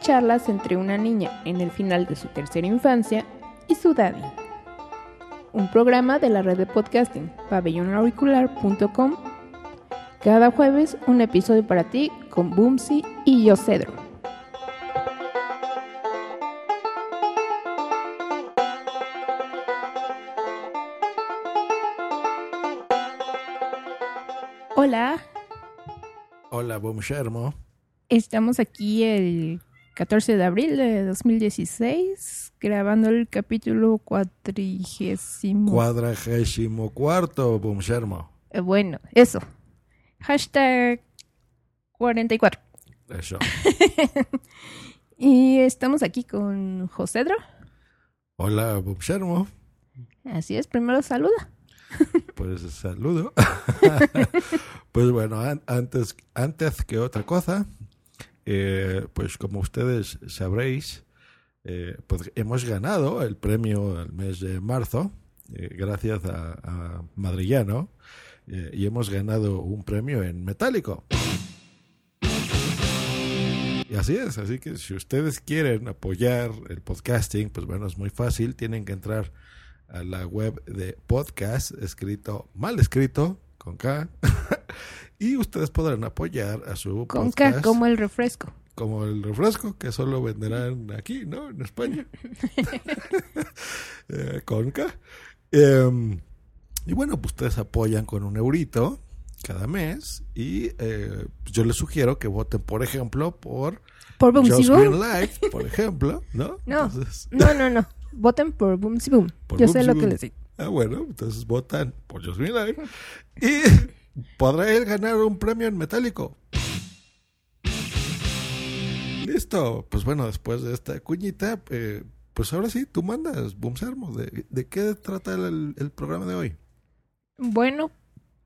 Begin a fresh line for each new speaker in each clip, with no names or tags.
Charlas entre una niña en el final de su tercera infancia y su daddy. Un programa de la red de podcasting pabellonauricular.com. Cada jueves un episodio para ti con Bumsy y yo Cedro. Hola,
Hola, Boom Shermo.
Estamos aquí el 14 de abril de 2016 grabando el capítulo cuatrigésimo.
Cuadragésimo cuarto, Boom Shermo.
Eh, bueno, eso. Hashtag 44.
Eso.
Y estamos aquí con Josedro.
Hola, Boom Shermo.
Así es, primero saluda.
Pues saludo. pues bueno, an- antes, antes que otra cosa, eh, pues como ustedes sabréis, eh, pues hemos ganado el premio el mes de marzo, eh, gracias a, a Madrillano, y hemos ganado un premio en metálico. Y así es, así que si ustedes quieren apoyar el podcasting, pues bueno, es muy fácil, tienen que entrar a la web de podcast, escrito, mal escrito, con K, y ustedes podrán apoyar a su
Con
podcast
K como el refresco.
como el refresco que solo venderán aquí, ¿no? En España. Eh, con K. Em, y bueno, pues ustedes apoyan con un eurito cada mes y eh, yo les sugiero que voten, por ejemplo, por
Por Boomsy
Just
Boom.
Green Light, por ejemplo, ¿no?
No.
Entonces,
No, no, no. Voten por Boom.
Por
Yo sé lo
Boom.
que les digo.
Ah, bueno, entonces votan por Just Green Light y podrá él ganar un premio en metálico. Listo, pues bueno, después de esta cuñita, eh, pues ahora sí, tú mandas, Boom Sermo, ¿de, de qué trata el, el programa de hoy?
Bueno,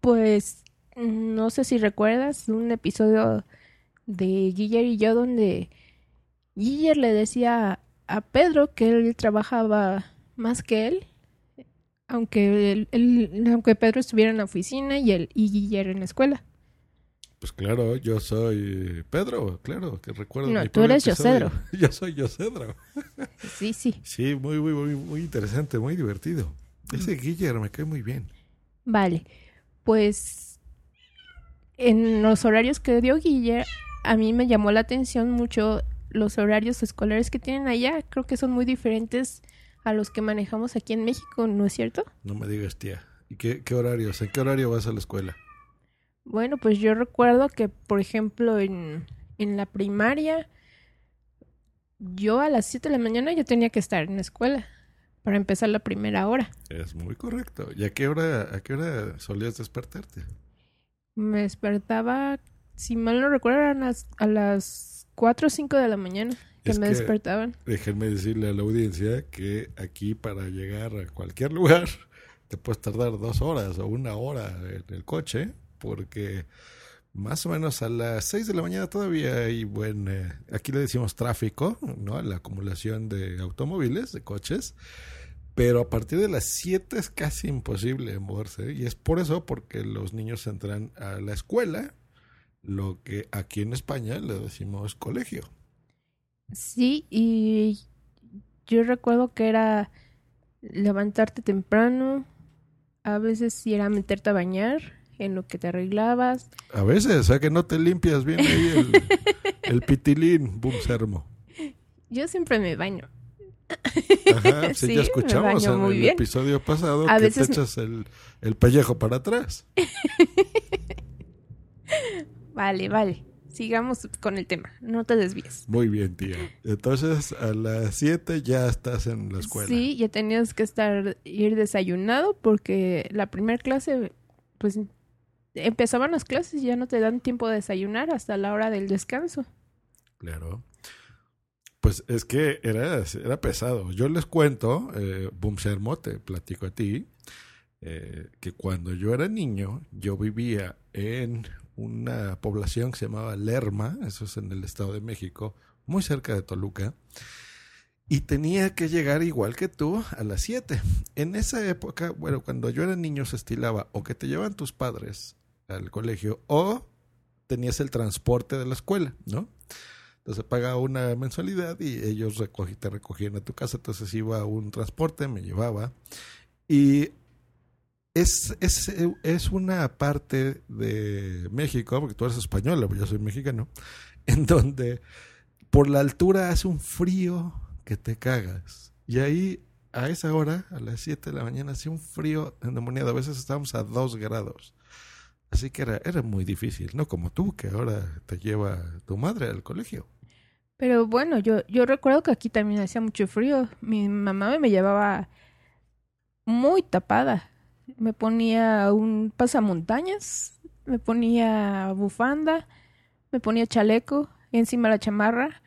pues no sé si recuerdas un episodio de Guiller y yo donde Guiller le decía a Pedro que él trabajaba más que él, aunque él- aunque Pedro estuviera en la oficina y él y Guiller en la escuela.
Pues claro, yo soy Pedro, claro, que recuerdo.
No,
mi
tú eres
episodio.
Yocedro.
Yo soy Yocedro.
Sí, sí.
Sí, muy, muy, muy, muy interesante, muy divertido. Ese Guillermo me cae muy bien.
Vale. Pues en los horarios que dio Guiller, a mí me llamó la atención mucho los horarios escolares que tienen allá. Creo que son muy diferentes a los que manejamos aquí en México, ¿no es cierto?
No me digas, tía. ¿Y qué, qué horarios? ¿En qué horario vas a la escuela?
Bueno, pues yo recuerdo que, por ejemplo, en, en la primaria, yo a las 7 de la mañana ya tenía que estar en la escuela para empezar la primera hora.
Es muy correcto. ¿Y a qué hora, a qué hora solías despertarte?
Me despertaba, si mal no recuerdo, eran las- a las 4 o 5 de la mañana que
Es
me
que-
despertaban.
Déjenme decirle a la audiencia que aquí para llegar a cualquier lugar te puedes tardar dos horas o una hora en el coche porque más o menos a las seis de la mañana todavía hay buen, eh, aquí le decimos tráfico, ¿no? La acumulación de automóviles, de coches, pero a partir de las 7 es casi imposible moverse y es por eso porque los niños entran a la escuela, lo que aquí en España le decimos colegio.
Sí, y yo recuerdo que era levantarte temprano, a veces sí era meterte a bañar en lo que te arreglabas.
A veces, o sea que no te limpias bien ahí el, el pitilín, boom sermo.
Yo siempre me baño.
Ajá, sí,
Sí,
ya escuchamos en el
bien.
episodio pasado
A
que
veces-
te echas el, el pellejo para atrás.
Vale, vale. Sigamos con el tema. No te desvíes.
Muy bien, tía. Entonces, a las 7 ya estás en la escuela.
Sí, ya tenías que estar, ir desayunado porque la primera clase, pues empezaban las clases y ya no te dan tiempo de desayunar hasta la hora del descanso.
Claro. Pues es que era, era pesado. Yo les cuento, eh, Boom te platico a ti, eh, que cuando yo era niño, yo vivía en una población que se llamaba Lerma, eso es en el Estado de México, muy cerca de Toluca, y tenía que llegar igual que tú a las 7. En esa época, bueno, cuando yo era niño se estilaba o que te llevan tus padres al colegio o tenías el transporte de la escuela, ¿no? Entonces pagaba una mensualidad y ellos te recogían a tu casa. Entonces iba un transporte, me llevaba. Y es, es, es una parte de México, porque tú eres española, pues yo soy mexicano, en donde por la altura hace un frío que te cagas. Y ahí, a esa hora, a las 7 de la mañana, hacía un frío endemoniado. A veces estábamos a 2 grados. Así que era, era muy difícil, no como tú, que ahora te lleva tu madre al colegio.
Pero bueno, yo, yo recuerdo que aquí también hacía mucho frío. Mi mamá me llevaba muy tapada. Me ponía un pasamontañas, me ponía bufanda, me ponía chaleco, encima la chamarra.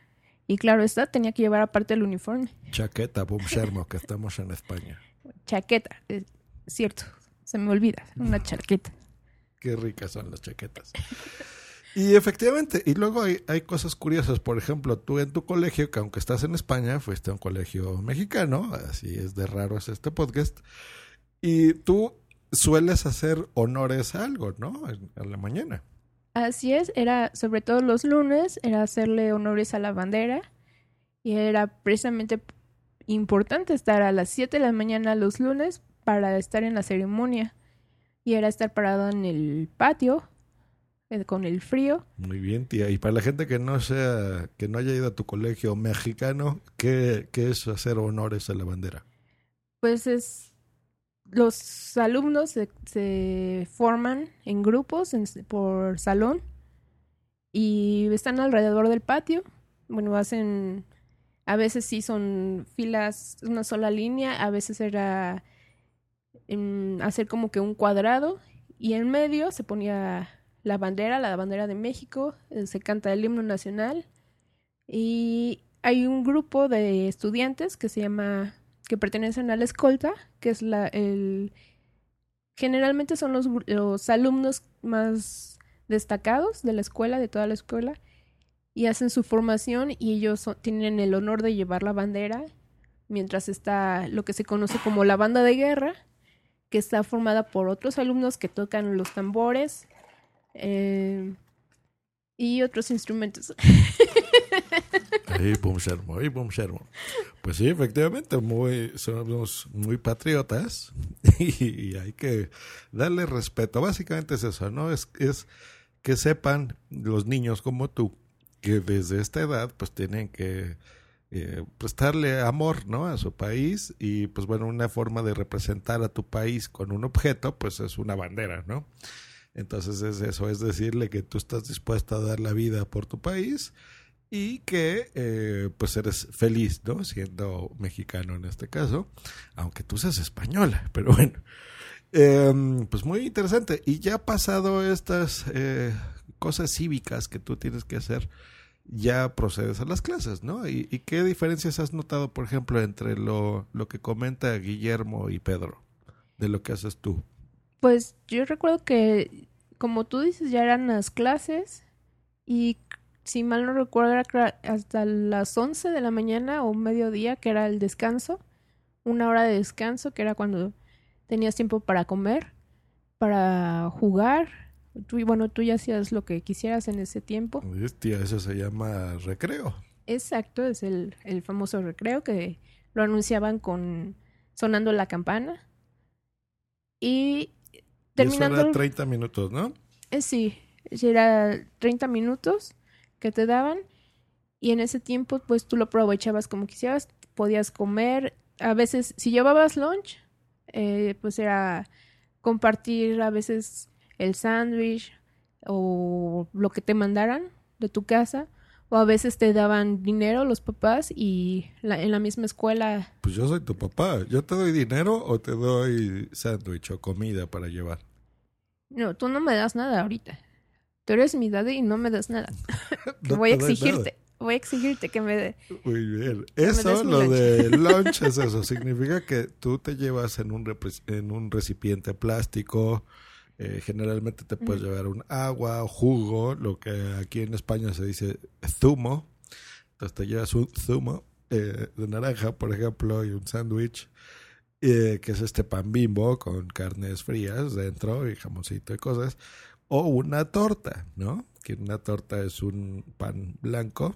Y claro está, tenía que llevar aparte el uniforme.
Chaqueta, boom, Shermo, que estamos en España.
Chaqueta, es cierto, se me olvida, una chaqueta.
Qué ricas son las chaquetas. Y efectivamente, y luego hay, hay cosas curiosas. Por ejemplo, tú en tu colegio, que aunque estás en España, fuiste a un colegio mexicano, así es de raro es este podcast, y tú sueles hacer honores a algo, ¿no? A la mañana.
Así es, era sobre todo los lunes, era hacerle honores a la bandera y era precisamente importante estar a las 7 de la mañana los lunes para estar en la ceremonia y era estar parado en el patio eh, con el frío.
Muy bien, tía. Y para la gente que no sea, que no haya ido a tu colegio mexicano, ¿qué, qué es hacer honores a la bandera?
Pues es los alumnos se, forman en grupos por salón y están alrededor del patio. Bueno, hacen, a veces sí son filas, una sola línea, a veces era em, hacer como que un cuadrado y en medio se ponía la bandera, la bandera de México, eh, se canta el himno nacional y hay un grupo de estudiantes que se llama que pertenecen a la escolta, que es la el generalmente son los, los alumnos más destacados de la escuela, de toda la escuela, y hacen su formación y ellos tienen el honor de llevar la bandera, mientras está lo que se conoce como la banda de guerra, que está formada por otros alumnos que tocan los tambores eh, y otros instrumentos.
Ahí, boom, Shermo, ahí, boom, Shermo. Pues sí, efectivamente, muy, somos muy patriotas y, hay que darle respeto. Básicamente es eso, ¿no? Es, es que sepan los niños como tú que desde esta edad pues tienen que eh, prestarle amor, ¿no? A su país y pues bueno, una forma de representar a tu país con un objeto pues es una bandera, ¿no? Entonces es eso, es decirle que tú estás dispuesto a dar la vida por tu país y que eh, pues eres feliz, ¿no? Siendo mexicano en este caso, aunque tú seas española, pero bueno. Eh, pues muy interesante. Y ya pasado estas eh, cosas cívicas que tú tienes que hacer, ya procedes a las clases, ¿no? ¿Y, y qué diferencias has notado, por ejemplo, entre lo, lo que comenta Guillermo y Pedro, de lo que haces tú?
Pues yo recuerdo que, como tú dices, ya eran las clases y si mal no recuerdo era hasta las 11 de la mañana o mediodía, que era el descanso, una hora de descanso, que era cuando tenías tiempo para comer, para jugar. Tú, bueno, tú ya hacías lo que quisieras en ese tiempo.
Hostia, eso se llama recreo.
Exacto, es el, el famoso recreo que lo anunciaban con sonando la campana. Y
Y eso
terminando
era
el-
30 minutos, ¿no?
Eh, sí, sí, era 30 minutos que te daban Y en ese tiempo, pues tú lo aprovechabas como quisieras, podías comer. A veces, si llevabas lunch, eh, pues era compartir a veces el sándwich o lo que te mandaran de tu casa. O a veces te daban dinero los papás y la- en la misma escuela.
Pues yo soy tu papá. ¿Yo te doy dinero o te doy sándwich o comida para llevar?
No, tú no me das nada ahorita. Tú eres mi daddy y no me das nada.
No
voy a exigirte. Voy a exigirte que me dé.
Muy bien. Eso, lo
lunch.
de lunch es eso. Significa que tú te llevas en un, en un recipiente plástico. eh, generalmente te puedes llevar un agua jugo, lo que aquí en España se dice zumo. Entonces te llevas un zumo eh, de naranja, por ejemplo, y un sándwich, eh, que es este pan bimbo con carnes frías dentro y jamoncito y cosas. O una torta, ¿no? Que una torta es un pan blanco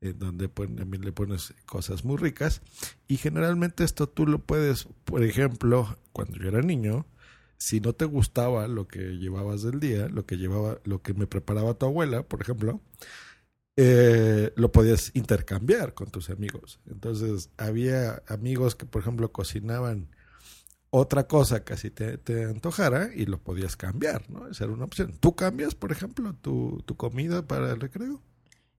en donde pon- también le pones cosas muy ricas. Y generalmente esto tú lo puedes, por ejemplo, cuando yo era niño, si no te gustaba lo que llevabas del día, lo que llevaba, lo que me preparaba tu abuela, por ejemplo, eh, lo podías intercambiar con tus amigos. Entonces, había amigos que, por ejemplo, cocinaban otra cosa que así te, te antojara y lo podías cambiar, ¿no? Esa era una opción. ¿Tú cambias, por ejemplo, tu, tu comida para el recreo?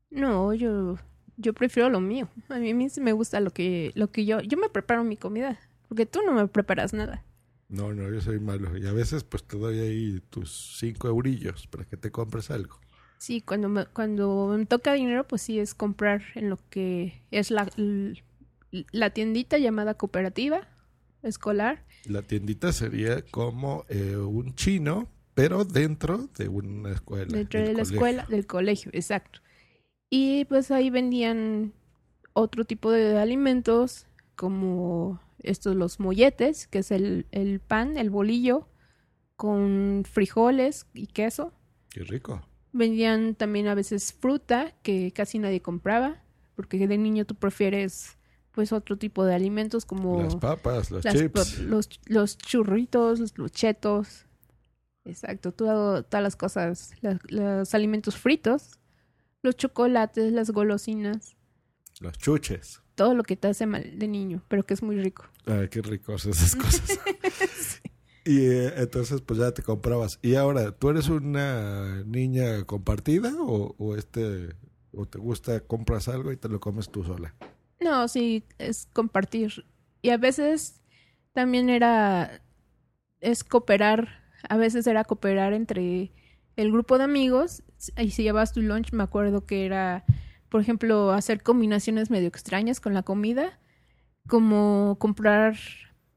No, yo, yo prefiero lo mío. A mí, a mí sí me gusta lo que, lo que yo. Yo me preparo mi comida. Porque tú no me preparas nada.
No, no, yo soy malo. Y a veces pues te doy ahí tus cinco eurillos para que te compres algo.
Sí, cuando me, cuando me toca dinero, pues sí es comprar en lo que es la, la tiendita llamada cooperativa escolar.
La tiendita sería como eh, un chino, pero dentro de una escuela.
Dentro de la
colegio.
escuela, del colegio, exacto. Y pues ahí vendían otro tipo de alimentos, como estos, los molletes, que es el, el pan, el bolillo, con frijoles y queso.
Qué rico.
Vendían también a veces fruta, que casi nadie compraba, porque de niño tú prefieres pues otro tipo de alimentos como
Las papas, los
las
chips.
los, los churritos, los, los chetos. Exacto, todo, todas las cosas, los alimentos fritos, los chocolates, las golosinas,
Los chuches.
todo lo que te hace mal de niño, pero que es muy rico.
Ay, qué ricos esas cosas. Y eh, entonces pues ya te comprabas. Y ahora, ¿tú eres una niña compartida o, o este o te gusta compras algo y te lo comes tú sola?
No, sí, es compartir. Y a veces también era, es cooperar, a veces era cooperar entre el grupo de amigos. Y si llevabas tu lunch, me acuerdo que era, por ejemplo, hacer combinaciones medio extrañas con la comida, como comprar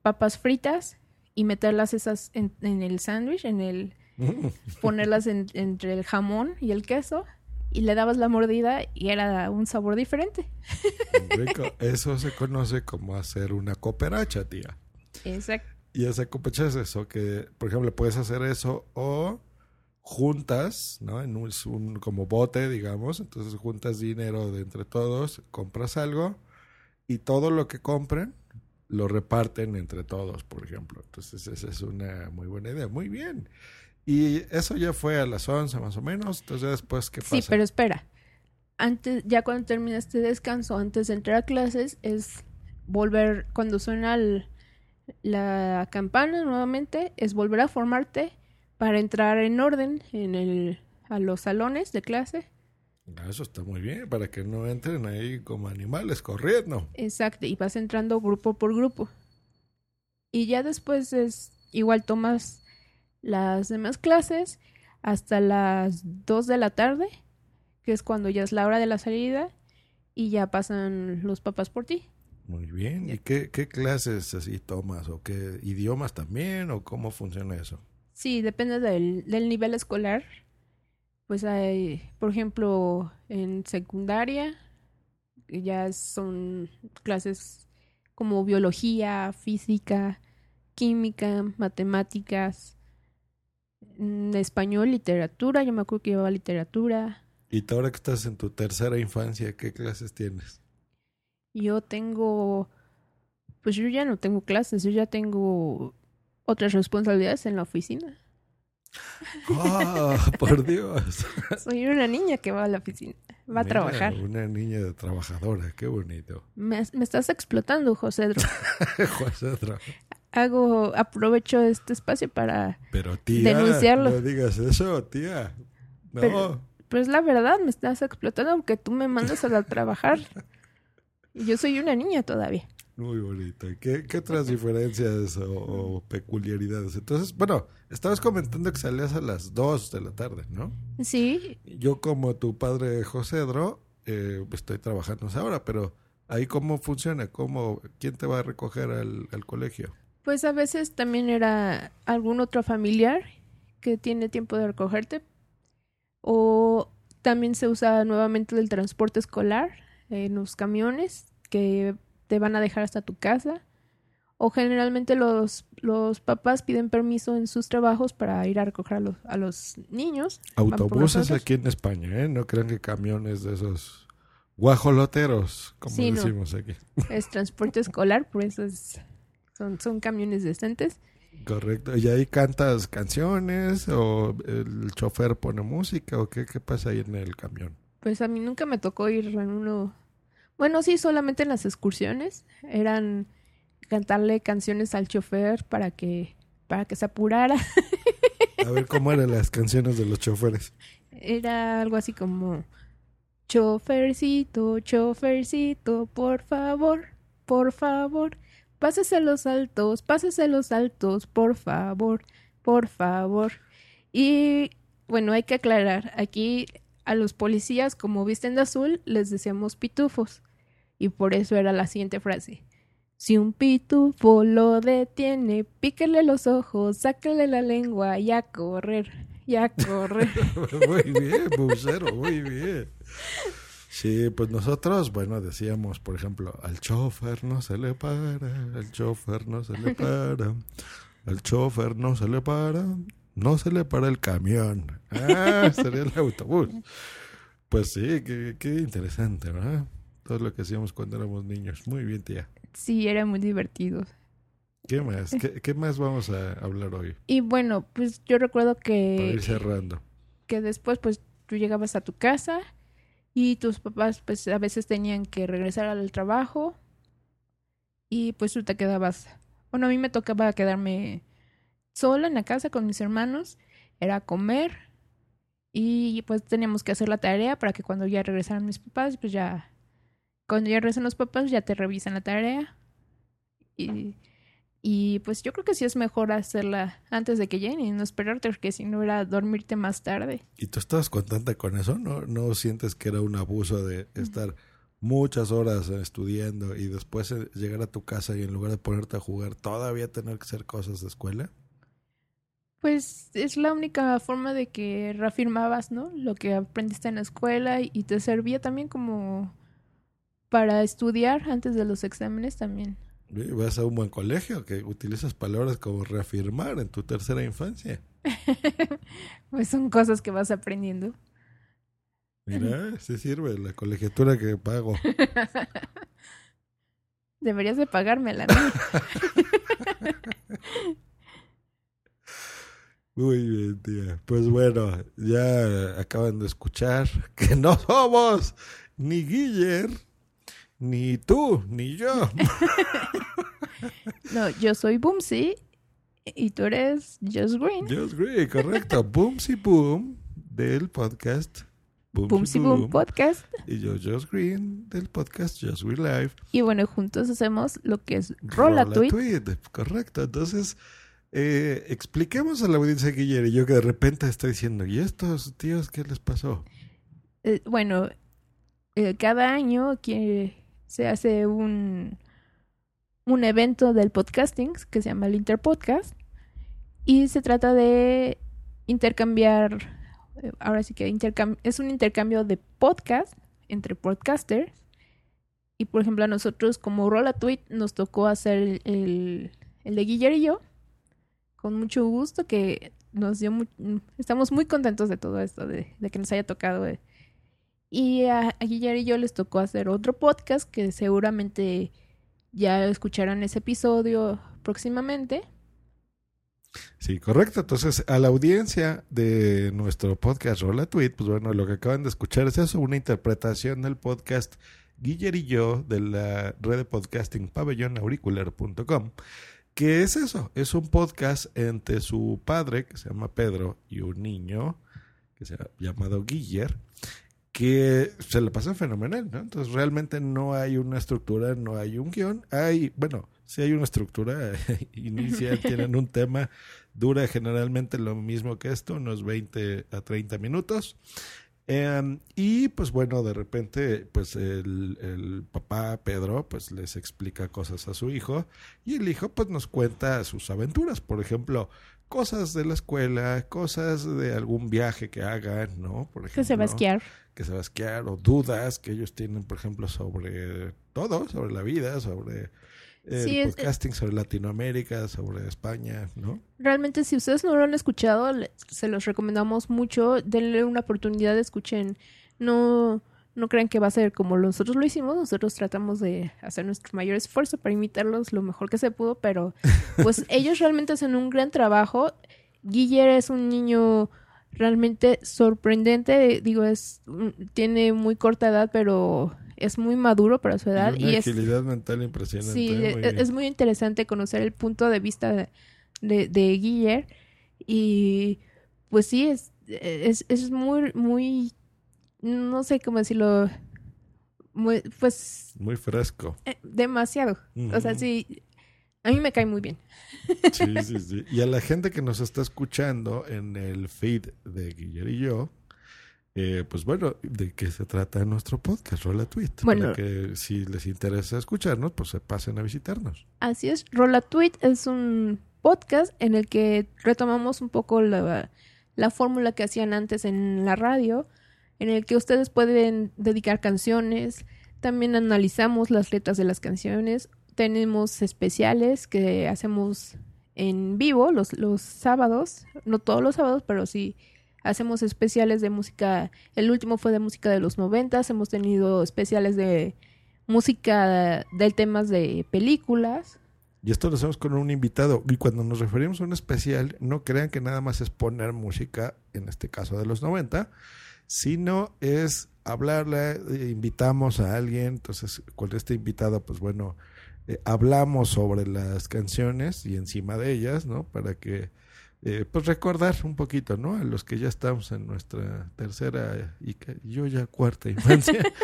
papas fritas y meterlas esas en, en el sándwich, en el, ponerlas en- entre el jamón y el queso, y le dabas la mordida y era un sabor diferente.
Rico. Eso se conoce como hacer una cooperacha, tía.
Exacto.
Y esa cooperacha es eso, que por ejemplo puedes hacer eso o juntas, ¿no? En un, un como bote, digamos, entonces juntas dinero de entre todos, compras algo y todo lo que compren lo reparten entre todos, por ejemplo. Entonces esa es una muy buena idea. Muy bien. Y eso ya fue a las 11 más o menos, entonces ya después, ¿qué pasa?
Sí, pero espera. Antes, ya cuando termina este descanso, antes de entrar a clases, es volver, cuando suena el- la campana nuevamente, es volver a formarte para entrar en orden en el, a los salones de clase.
Ah, Eso está muy bien, para que no entren ahí como animales corriendo.
Exacto, y vas entrando grupo por grupo. Y ya después es igual tomas las demás clases hasta las 2 de la tarde, que es cuando ya es la hora de la salida y ya pasan los papás por ti.
Muy bien. ¿Y qué, qué clases así tomas? ¿O qué idiomas también? ¿O cómo funciona eso?
Sí, depende del, del nivel escolar. Pues hay, por ejemplo, en secundaria ya son clases como biología, física, química, matemáticas, mm, español, literatura. Yo me acuerdo que llevaba literatura.
Y tú ahora que estás en tu tercera infancia, ¿qué clases tienes?
Yo tengo, pues yo ya no tengo clases, yo ya tengo otras responsabilidades en la oficina.
¡Ah, por Dios!
Soy una niña que va a la oficina. va a trabajar.
Una niña trabajadora, qué bonito.
Me, me estás explotando, José.
José Dro.
Hago, aprovecho este espacio para...
Pero tía,
Denunciarlo.
no digas eso, tía. No,
Pero- Pero es la verdad, me estás explotando porque tú me mandas a la- trabajar. Y yo soy una niña todavía.
muy bonito. ¿Qué, qué otras diferencias o, o peculiaridades? Entonces, bueno, estabas comentando que salías a las 2 de la tarde, ¿no?
Sí,
Yo como tu padre José Dro, eh, estoy trabajando ahora, pero ahí cómo funciona, cómo, quién te va a recoger al, al colegio.
Pues a veces también era algún otro familiar que tiene tiempo de recogerte. O también se usa nuevamente el transporte escolar en los camiones que te van a dejar hasta tu casa. O generalmente los, los papás piden permiso en sus trabajos para ir a recoger a los, a los niños.
Autobuses aquí en España, ¿eh? No crean que camiones de esos guajoloteros, como
Sí, no.
decimos aquí.
Es transporte escolar, por eso es, son, son camiones decentes.
Correcto. ¿Y ahí cantas canciones o el chofer pone música o qué, qué pasa ahí en el camión?
Pues a mí nunca me tocó ir en uno. Bueno, sí, solamente en las excursiones. Eran cantarle canciones al chofer para que, para que se apurara.
A ver cómo eran las canciones de los choferes.
Era algo así como chofercito, chofercito, por favor, por favor, pásese los altos, pásese los altos, por favor, por favor. Y bueno, hay que aclarar, aquí a los policías como visten de azul les decíamos pitufos y por eso era la siguiente frase. Si un pitufo lo detiene, píquele los ojos, sáquele la lengua y a correr, y a correr.
muy bien, bucero, muy bien. Sí, pues nosotros, bueno, decíamos, por ejemplo, al chofer no se le para, al chofer no se le para, al chofer no se le para, no se le para el camión. Ah, sería el autobús. Pues sí, qué, qué interesante, ¿verdad? Todo lo que hacíamos cuando éramos niños. Muy bien, tía.
Sí, era muy divertido.
¿Qué más? ¿Qué, qué más vamos a hablar hoy?
Y bueno, pues yo recuerdo
Para
que,
ir cerrando.
que después pues tú llegabas a tu casa y tus papás pues a veces tenían que regresar al trabajo y pues tú te quedabas, bueno, a mí me tocaba quedarme sola en la casa con mis hermanos, era comer y pues teníamos que hacer la tarea para que cuando ya regresaran mis papás, pues ya, cuando ya regresan los papás ya te revisan la tarea y, y pues yo creo que sí es mejor hacerla antes de que lleguen y no esperarte porque si no era dormirte más tarde.
¿Y tú estabas contenta con eso? ¿No, no sientes que era un abuso de estar muchas horas estudiando y después eh, llegar a tu casa y en lugar de ponerte a jugar todavía tener que hacer cosas de escuela?
Pues es la única forma de que reafirmabas, ¿no? Lo que aprendiste en la escuela y te servía también como para estudiar antes de los exámenes también.
Vas a un buen colegio que utilizas palabras como reafirmar en tu tercera infancia.
Pues son cosas que vas aprendiendo.
Mira, sí sirve la colegiatura que pago.
Deberías de pagármela, ¿no?
Muy bien, tía. Pues bueno, ya acaban de escuchar que no somos ni Guiller, ni tú, ni yo.
No, yo soy Boomsy y tú eres Just Green.
Just Green, correcto. Boomsy Boom del podcast
Boomsy Boom Podcast.
Y yo, Just Green del podcast Just Green Live.
Y bueno, juntos hacemos lo que es Rola Tweet.
Tweet, Correcto. Entonces, eh, expliquemos a la audiencia Guiller y yo que de repente estoy diciendo, ¿y estos tíos qué les pasó?
Eh, bueno, eh, cada año que se hace un, un evento del podcasting que se llama el Interpodcast y se trata de intercambiar, eh, ahora sí que intercam- es un intercambio de podcast entre podcasters y por ejemplo a nosotros como Rola Tweet nos tocó hacer el, el, el de yo con mucho gusto que nos dio estamos muy contentos de todo esto de, de que nos haya tocado eh, y a, a Guillermo y yo les tocó hacer otro podcast que seguramente ya escucharán ese episodio próximamente.
Sí, correcto. Entonces, a la audiencia de nuestro podcast Rola Tweet, pues bueno, lo que acaban de escuchar es eso, una interpretación del podcast Guiller y yo de la red de podcasting pabellonauricular.com. ¿Qué es eso? Es un podcast entre su padre, que se llama Pedro, y un niño que se ha llamado Guiller, que se le pasa fenomenal, ¿no? Entonces realmente no hay una estructura, no hay un guion, hay, bueno, sí hay una estructura inicial, tienen un tema, dura generalmente lo mismo que esto, unos 20 a 30 minutos. Em, y pues bueno, de repente, pues el, el, papá Pedro, pues les explica cosas a su hijo y el hijo pues nos cuenta sus aventuras, por ejemplo, cosas de la escuela, cosas de algún viaje que hagan, ¿no? Por ejemplo,
que se va a esquiar.
Que se va a esquiar o dudas que ellos tienen, por ejemplo, sobre todo, sobre la vida, sobre el
Sí, es-
podcasting, sobre Latinoamérica, sobre España, ¿no?
Realmente, si ustedes no lo han escuchado, se los recomendamos mucho. Denle una oportunidad, escuchen. No, no crean que va a ser como nosotros lo hicimos. Nosotros tratamos de hacer nuestro mayor esfuerzo para imitarlos lo mejor que se pudo, pero pues ellos realmente hacen un gran trabajo. Guiller es un niño realmente sorprendente. Digo, es un- tiene muy corta edad, pero es muy maduro para su edad.
Y una
Y es,
agilidad mental impresionante.
Sí,
¿eh? Muy
e-
bien.
es muy interesante conocer el punto de vista de, de, de Guiller y pues sí, es, es, es muy, muy, no sé cómo decirlo, muy, pues
Muy fresco.
eh, demasiado. O sea, sí, a mí me cae muy bien.
Sí, sí, sí. Y a la gente que nos está escuchando en el feed de Guillermo y yo, eh, pues bueno, ¿de qué se trata nuestro podcast? Rola Tweet.
Bueno.
Para que si les interesa escucharnos, pues se pasen a visitarnos.
Así es, Rola Tweet es un podcast en el que retomamos un poco la, la fórmula que hacían antes en la radio, en el que ustedes pueden dedicar canciones, también analizamos las letras de las canciones, tenemos especiales que hacemos en vivo los, los sábados, no todos los sábados, pero sí hacemos especiales de música, el último fue de música de los noventas, hemos tenido especiales de música de temas de películas.
Y esto lo hacemos con un invitado. Y cuando nos referimos a un especial, no crean que nada más es poner música, en este caso de los 90, sino es hablarle, eh, invitamos a alguien. Entonces, con este invitado, pues bueno, eh, hablamos sobre las canciones y encima de ellas, ¿no? Para que, eh, pues recordar un poquito, ¿no? A los que ya estamos en nuestra tercera y yo ya cuarta infancia.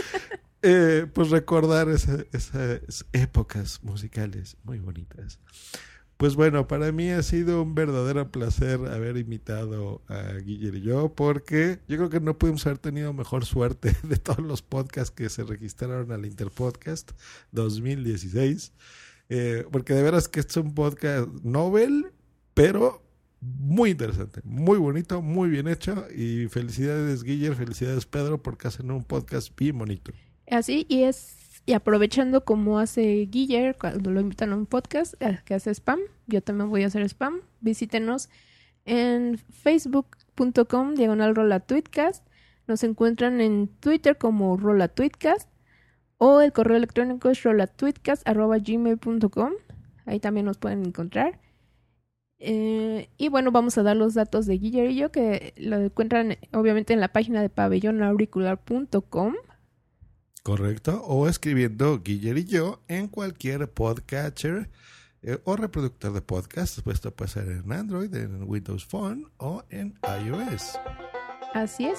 Eh, pues recordar esa- esas épocas musicales muy bonitas. Pues bueno, para mí ha sido un verdadero placer haber invitado a Guillermo y yo, porque yo creo que no pudimos haber tenido mejor suerte de todos los podcasts que se registraron al Interpodcast 2016. Eh, porque de veras que este es un podcast novel, pero muy interesante, muy bonito, muy bien hecho. Y felicidades, Guillermo, felicidades, Pedro, porque hacen un podcast bien bonito.
Así, y es, y aprovechando como hace Guiller cuando lo invitan a un podcast eh, que hace spam, yo también voy a hacer spam. Visítenos en facebook.com diagonal rola tweetcast. Nos encuentran en Twitter como rola tweetcast o el correo electrónico es rolatweetcast arroba gmail.com. Ahí también nos pueden encontrar. Eh, y bueno, vamos a dar los datos de Guiller y yo que lo encuentran obviamente en la página de pabellonauricular.com.
Correcto. O escribiendo Guiller y yo en cualquier podcatcher eh, o reproductor de podcast. Pues Esto puede ser en Android, en Windows Phone o en iOS.
Así es.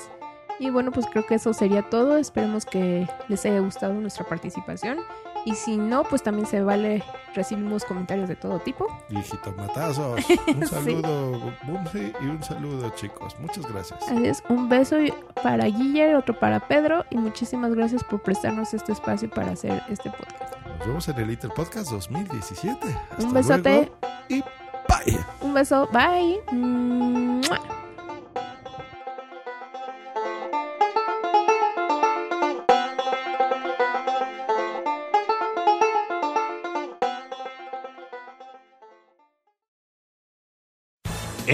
Y bueno, pues creo que eso sería todo. Esperemos que les haya gustado nuestra participación. Y si no, pues también se vale, recibimos comentarios de todo tipo.
Hijito matazos. Un
Sí.
saludo, Bumsy, y un saludo, chicos. Muchas gracias.
Es, un beso y- para Guiller, otro para Pedro. Y muchísimas gracias por prestarnos este espacio para hacer este podcast.
Nos vemos en el Little Podcast 2017. Hasta
Un besote.
luego y bye.
Un beso, bye. ¡Mua!